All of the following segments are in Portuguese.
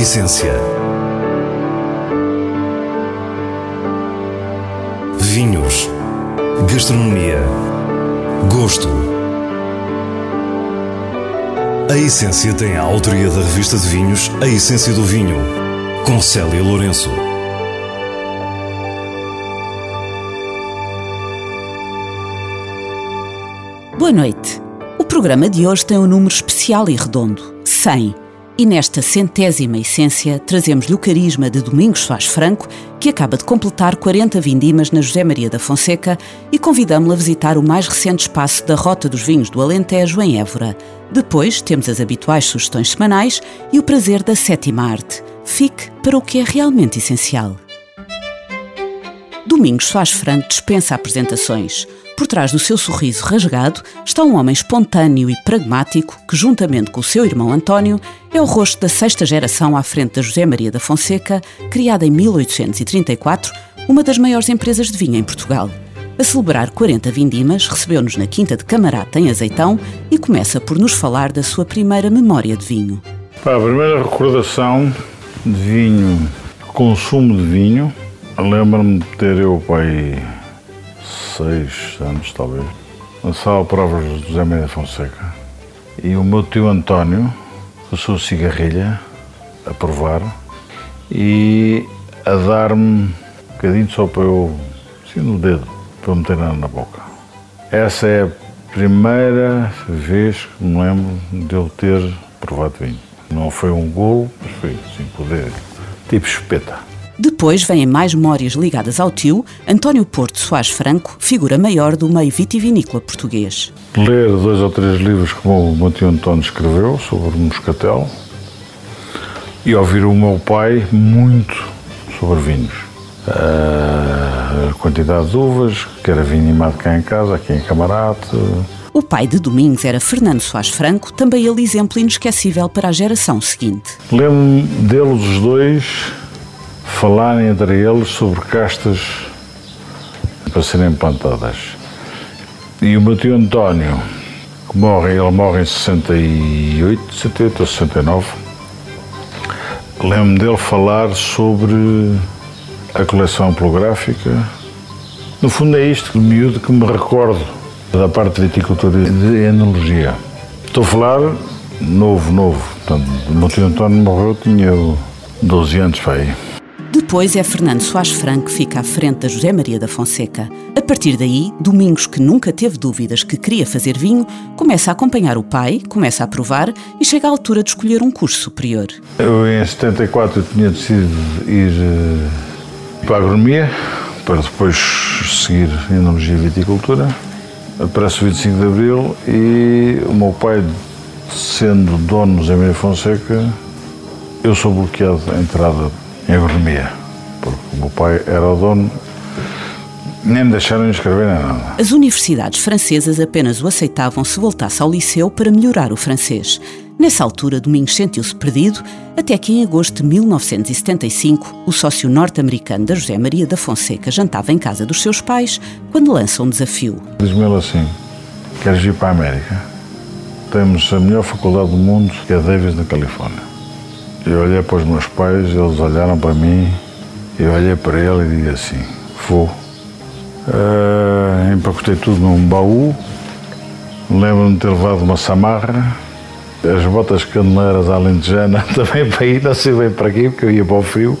essência. Vinhos. Gastronomia. Gosto. A Essência tem a autoria da revista de vinhos A Essência do Vinho, com Célia Lourenço. Boa noite. O programa de hoje tem um número especial e redondo: 100. E nesta centésima essência trazemos-lhe o carisma de Domingos Soares Franco, que acaba de completar 40 vindimas na José Maria da Fonseca, e convidamos-lo a visitar o mais recente espaço da Rota dos Vinhos do Alentejo, em Évora. Depois temos as habituais sugestões semanais e o prazer da sétima arte. Fique para o que é realmente essencial. Domingos Soares Franco dispensa apresentações. Por trás do seu sorriso rasgado está um homem espontâneo e pragmático que, juntamente com o seu irmão António, é o rosto da sexta geração à frente da José Maria da Fonseca, criada em 1834, uma das maiores empresas de vinho em Portugal. A celebrar 40 vindimas, recebeu-nos na Quinta de Camarata, em Azeitão, e começa por nos falar da sua primeira memória de vinho. Pá, a primeira recordação de vinho, consumo de vinho, lembro-me de ter eu, pai, seis anos talvez, de provas de José Maria Fonseca. E o meu tio António passou cigarrilha a provar e a dar-me um bocadinho só para eu, assim no dedo, para eu meter na boca. Essa é a primeira vez que me lembro de eu ter provado vinho. Não foi um golo, mas foi assim, poder, tipo espeta. Depois vêm mais memórias ligadas ao tio, António Porto Soares Franco, figura maior do meio vitivinícola português. Ler dois ou três livros que o meu tio António escreveu sobre moscatel e ouvir o meu pai muito sobre vinhos. A quantidade de uvas, que era vinho animado cá em casa, aqui em Camarate. O pai de Domingos era Fernando Soares Franco, também ele exemplo inesquecível para a geração seguinte. Lembro-me deles os dois falarem entre eles sobre castas para serem plantadas. E o meu tio António, que morre, ele morre em 68, 68 ou 69, lembro-me dele falar sobre a coleção polográfica. No fundo é isto, de miúdo, que me recordo da parte de viticultura e de enologia. Estou a falar novo, novo. Portanto, o meu tio António morreu, tinha 12 anos, pai. Depois é Fernando Soares Franco que fica à frente da José Maria da Fonseca. A partir daí, Domingos, que nunca teve dúvidas que queria fazer vinho, começa a acompanhar o pai, começa a provar e chega à altura de escolher um curso superior. Eu, em 74, eu tinha decidido ir uh, para a agronomia, para depois seguir enologia e viticultura. Aparece o 25 de Abril e o meu pai, sendo dono do José Maria Fonseca, eu sou bloqueado a entrada em agronomia, porque o meu pai era o dono, nem me deixaram inscrever nem nada. As universidades francesas apenas o aceitavam se voltasse ao liceu para melhorar o francês. Nessa altura, Domingos sentiu-se perdido, até que em agosto de 1975, o sócio norte-americano da José Maria da Fonseca jantava em casa dos seus pais quando lança um desafio. Diz-me ele assim, queres ir para a América? Temos a melhor faculdade do mundo, que é Davis, na Califórnia. Eu olhei para os meus pais, eles olharam para mim, eu olhei para ele e disse assim, vou. Uh, empacotei tudo num baú, lembro-me de ter levado uma samarra, as botas caneleiras alentejana também para ir, não sei bem para aqui, porque eu ia para o frio.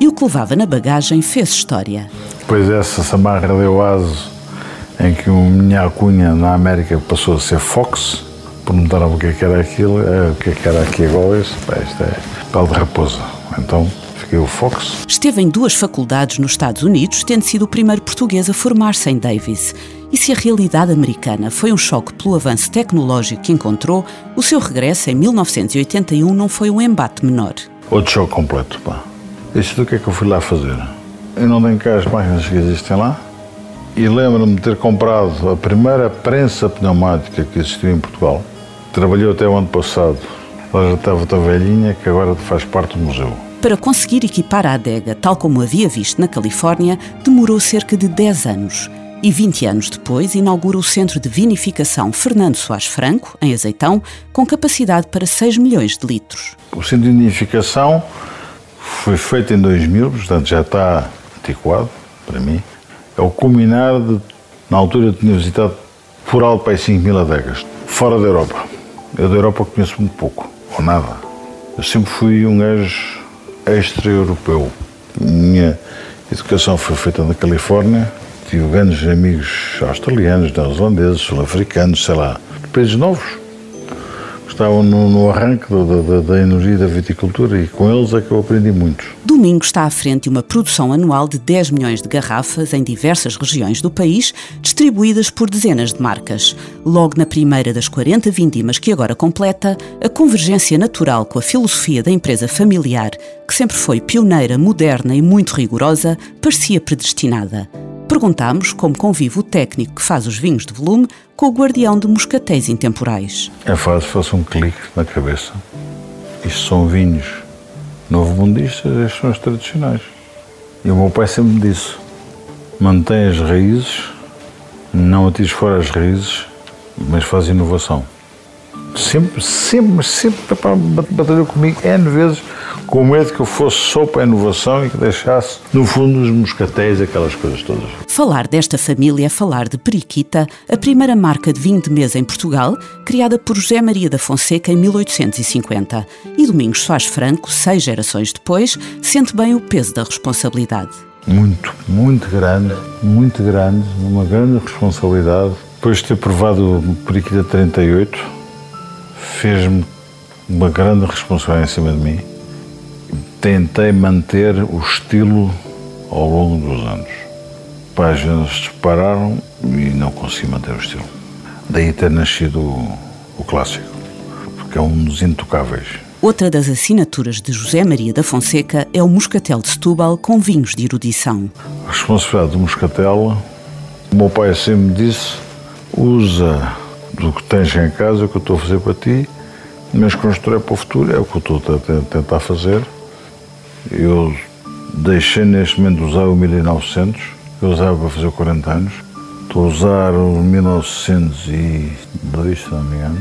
E o que levava na bagagem fez história. Depois essa samarra deu aso em que uma minha alcunha na América passou a ser Fox, perguntaram o que, é que era aquilo, é, o que, é que era aqui agora, isto é pele de raposa. Então Fox. Esteve em duas faculdades nos Estados Unidos, tendo sido o primeiro português a formar-se em Davis. E se a realidade americana foi um choque pelo avanço tecnológico que encontrou, o seu regresso em 1981 não foi um embate menor. Outro choque completo, pá. Isto do que é que eu fui lá fazer? Eu não tenho cá as máquinas que existem lá. E lembro-me de ter comprado a primeira prensa pneumática que existiu em Portugal. Trabalhou até o ano passado. Ela já estava tão velhinha que agora faz parte do museu. Para conseguir equipar a adega tal como havia visto na Califórnia, demorou cerca de 10 anos. E 20 anos depois inaugura o Centro de Vinificação Fernando Soares Franco, em Azeitão, com capacidade para 6 milhões de litros. O Centro de Vinificação foi feito em 2000, portanto já está antiquado, para mim. É o culminar de, na altura eu tinha visitado por alto para 5 mil adegas, fora da Europa. Eu da Europa conheço muito pouco, ou nada. Eu sempre fui um gajo extra-europeu. Minha educação foi feita na Califórnia, tive grandes amigos australianos, neozelandeses, sul-africanos, sei lá, de países novos estavam no, no arranque da, da, da, energia da viticultura e com eles é que eu aprendi muito. Domingo está à frente uma produção anual de 10 milhões de garrafas em diversas regiões do país, distribuídas por dezenas de marcas. Logo na primeira das 40 vindimas que agora completa, a convergência natural com a filosofia da empresa familiar, que sempre foi pioneira, moderna e muito rigorosa, parecia predestinada. Perguntámos como convive o técnico que faz os vinhos de volume com o guardião de moscatéis intemporais. É fácil, faço um clique na cabeça. Isto são vinhos novo-mundistas, estes são os tradicionais. E o meu pai sempre me disse, mantém as raízes, não atires fora as raízes, mas faz inovação. Sempre, sempre, sempre batalhou comigo N vezes com medo que eu fosse só para a inovação e que deixasse, no fundo, os moscatéis, aquelas coisas todas. Falar desta família é falar de Periquita, a primeira marca de vinho de mesa em Portugal, criada por José Maria da Fonseca em 1850. E Domingos Soares Franco, seis gerações depois, sente bem o peso da responsabilidade. Muito, muito grande, muito grande, uma grande responsabilidade. Depois de ter provado o Periquita 38, fez-me uma grande responsabilidade em cima de mim tentei manter o estilo ao longo dos anos. Páginas dispararam e não consegui manter o estilo. Daí ter nascido o, o clássico, porque é um dos intocáveis. Outra das assinaturas de José Maria da Fonseca é o Moscatel de Setúbal com vinhos de erudição. A responsabilidade do Moscatel, o meu pai sempre me disse, usa do que tens em casa, o que eu estou a fazer para ti, mas construir para o futuro é o que eu estou a tentar fazer eu deixei neste momento de usar o 1900, eu usava para fazer 40 anos. Estou a usar o 1902, se não me engano.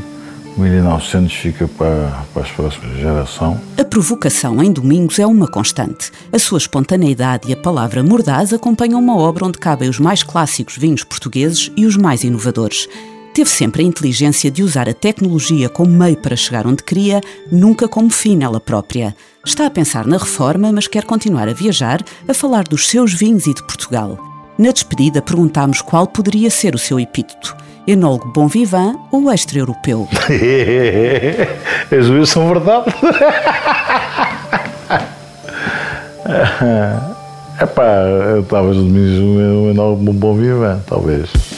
O 1900 fica para, para as próximas gerações. A provocação em Domingos é uma constante. A sua espontaneidade e a palavra mordaz acompanham uma obra onde cabem os mais clássicos vinhos portugueses e os mais inovadores teve sempre a inteligência de usar a tecnologia como meio para chegar onde queria, nunca como fim nela própria. Está a pensar na reforma, mas quer continuar a viajar, a falar dos seus vinhos e de Portugal. Na despedida, perguntámos qual poderia ser o seu epíteto: enólogo bom vivant ou extra-europeu? As duas são verdade. Epá, talvez um enólogo bom vivant, talvez.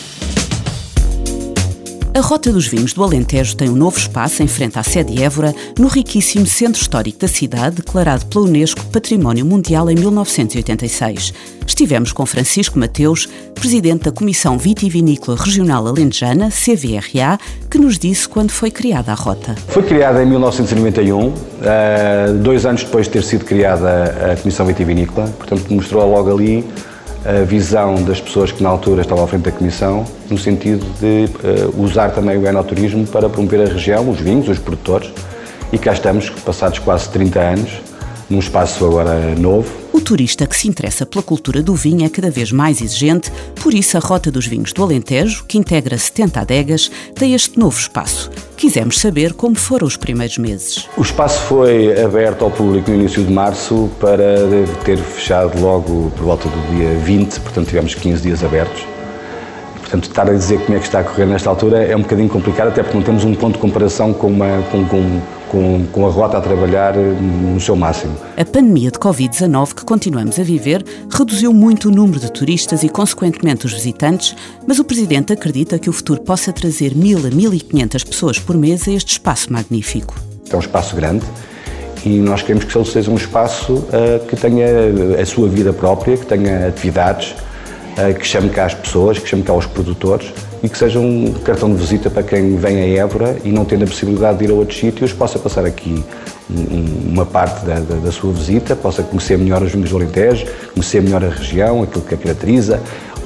A Rota dos Vinhos do Alentejo tem um novo espaço em frente à sede Évora, no riquíssimo centro histórico da cidade, declarado pela Unesco Património Mundial em 1986. Estivemos com Francisco Mateus, presidente da Comissão Vitivinícola Regional Alentejana, CVRA, que nos disse quando foi criada a rota. Foi criada em 1991, eh, dois anos depois de ter sido criada a Comissão Vitivinícola, portanto mostrou logo ali a visão das pessoas que na altura estavam à frente da Comissão, no sentido de uh, usar também o enoturismo para promover a região, os vinhos, os produtores, e cá estamos, passados quase 30 anos, num espaço agora novo. O turista que se interessa pela cultura do vinho é cada vez mais exigente, por isso a Rota dos Vinhos do Alentejo, que integra 70 adegas, tem este novo espaço. Quisemos saber como foram os primeiros meses. O espaço foi aberto ao público no início de março para ter fechado logo por volta do dia 20, portanto tivemos 15 dias abertos. Portanto, estar a dizer como é que está a correr nesta altura é um bocadinho complicado, até porque não temos um ponto de comparação com, uma, com, com com, com a rota a trabalhar no seu máximo. A pandemia de Covid-19 que continuamos a viver reduziu muito o número de turistas e, consequentemente, os visitantes, mas o Presidente acredita que o futuro possa trazer mil a mil e quinhentas pessoas por mês a este espaço magnífico. É um espaço grande e nós queremos que ele seja um espaço uh, que tenha a sua vida própria, que tenha atividades, uh, que chame cá as pessoas, que chame cá os produtores e que seja um cartão de visita para quem vem a Évora e não tendo a possibilidade de ir a outros sítios, possa passar aqui uma parte da, da, da, sua visita, possa conhecer melhor os vinhos do Alentejo, conhecer melhor a região, aquilo que a caracteriza,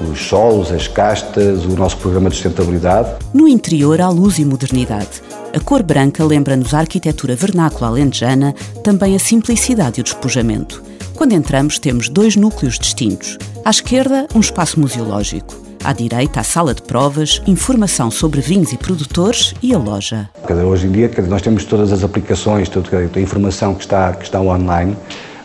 os solos, as castas, o nosso programa de sustentabilidade. No interior há luz e modernidade. A cor branca lembra-nos a arquitetura vernácula alentejana, também a simplicidade e o despojamento. Quando entramos, temos dois núcleos distintos. À esquerda, um espaço museológico. À direita, a sala de provas, informação sobre vinhos e produtores e a loja. Hoje em dia, nós temos todas as aplicações, toda a informação que está, que está online,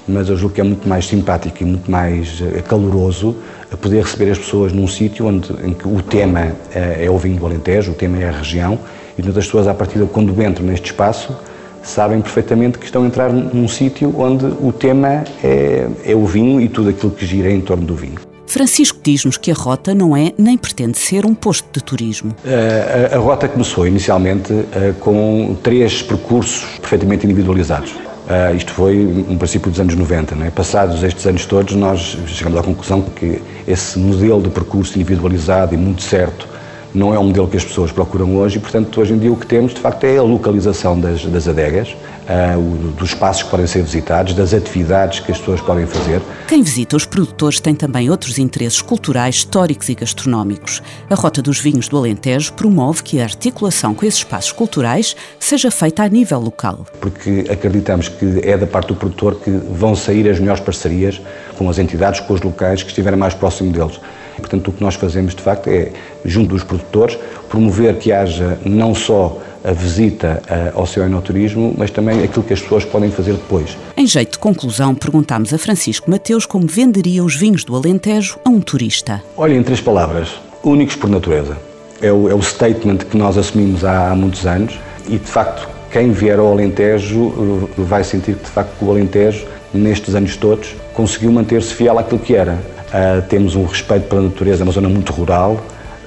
mas eu julgo que é muito mais simpático e muito mais eh, caloroso a poder receber as pessoas num sítio onde em que o tema é, é o vinho do Alentejo, o tema é a região, e todas as pessoas, à partida, quando entram neste espaço, sabem perfeitamente que estão a entrar num sítio onde o tema é, é o vinho e tudo aquilo que gira em torno do vinho. Francisco diz-nos que a rota não é nem pretende ser um posto de turismo. A, a, a rota começou inicialmente uh, com três percursos perfeitamente individualizados. Uh, isto foi no princípio dos anos 90. Não é? Passados estes anos todos, nós chegamos à conclusão que esse modelo de percurso individualizado e muito certo não é um modelo que as pessoas procuram hoje e, portanto, hoje em dia o que temos, de facto, é a localização das, das adegas, uh, dos espaços que podem ser visitados, das atividades que as pessoas podem fazer. Quem visita os produtores tem também outros interesses culturais, históricos e gastronómicos. A Rota dos Vinhos do Alentejo promove que a articulação com esses espaços culturais seja feita a nível local. Porque acreditamos que é da parte do produtor que vão sair as melhores parcerias com as entidades, com os locais que estiverem mais próximo deles. Portanto, o que nós fazemos, de facto, é, junto dos produtores, promover que haja não só a visita eh, ao seu enoturismo, mas também aquilo que as pessoas podem fazer depois. Em jeito de conclusão, perguntámos a Francisco Mateus como venderia os vinhos do Alentejo a um turista. Olha, em três palavras, únicos por natureza. É o, é o statement que nós assumimos há, há muitos anos e, de facto, quem vier ao Alentejo eh, vai sentir que, de facto, o Alentejo, nestes anos todos, conseguiu manter-se fiel àquilo que era. Uh, temos um respeito pela natureza, é uma zona muito rural,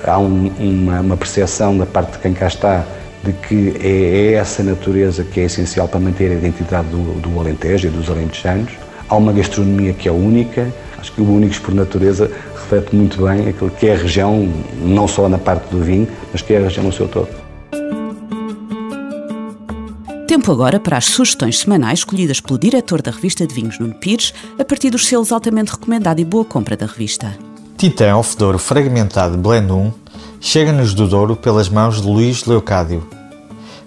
há um, uma, uma percepção da parte de quem cá está de que é, é essa natureza que é essencial para manter a identidade do, do Alentejo e dos alentejanos. Há uma gastronomia que é única, acho que o Únicos por Natureza reflete muito bem aquilo que é a região, não só na parte do vinho, mas que é a região no seu todo. Tempo agora para as sugestões semanais escolhidas pelo diretor da revista de vinhos, Nuno Pires, a partir dos selos altamente recomendado e boa compra da revista. Titã Off Douro Fragmentado Blend 1 chega-nos do Douro pelas mãos de Luís Leocádio.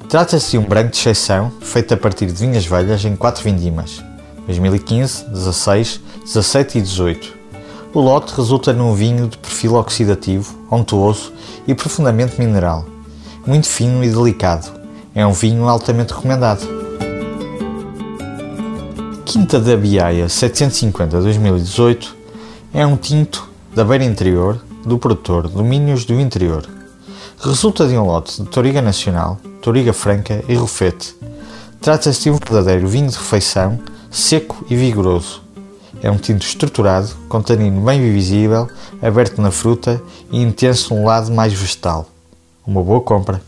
Trata-se de um branco de exceção feito a partir de vinhas velhas em quatro vindimas, 2015, 16, 17 e 18. O lote resulta num vinho de perfil oxidativo, ontuoso e profundamente mineral, muito fino e delicado. É um vinho altamente recomendado. Quinta da Biaia 750-2018 é um tinto da beira interior do produtor Domínios do Interior. Resulta de um lote de Toriga Nacional, Toriga Franca e Rufete. Trata-se de um verdadeiro vinho de refeição, seco e vigoroso. É um tinto estruturado, com tanino bem visível, aberto na fruta e intenso no lado mais vegetal. Uma boa compra.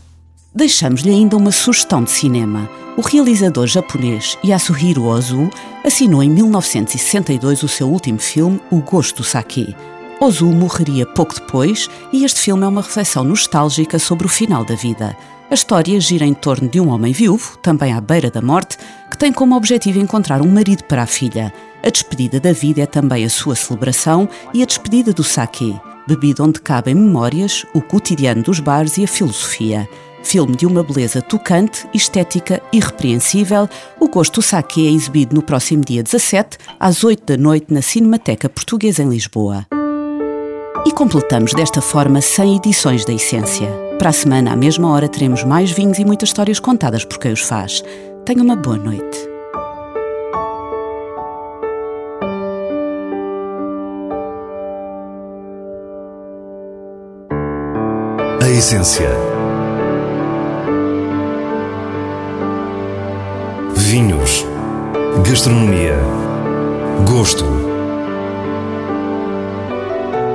Deixamos-lhe ainda uma sugestão de cinema. O realizador japonês Yasuhiro Ozu assinou em 1962 o seu último filme, O Gosto do Sake Ozu morreria pouco depois e este filme é uma reflexão nostálgica sobre o final da vida. A história gira em torno de um homem viúvo, também à beira da morte, que tem como objetivo encontrar um marido para a filha. A despedida da vida é também a sua celebração e a despedida do sake, bebida onde cabem memórias, o cotidiano dos bares e a filosofia. Filme de uma beleza tocante, estética irrepreensível, o Gosto Sake é exibido no próximo dia 17, às 8 da noite, na Cinemateca Portuguesa em Lisboa. E completamos desta forma 100 edições da Essência. Para a semana, à mesma hora, teremos mais vinhos e muitas histórias contadas por quem os faz. Tenha uma boa noite. A Essência. Vinhos. Gastronomia. Gosto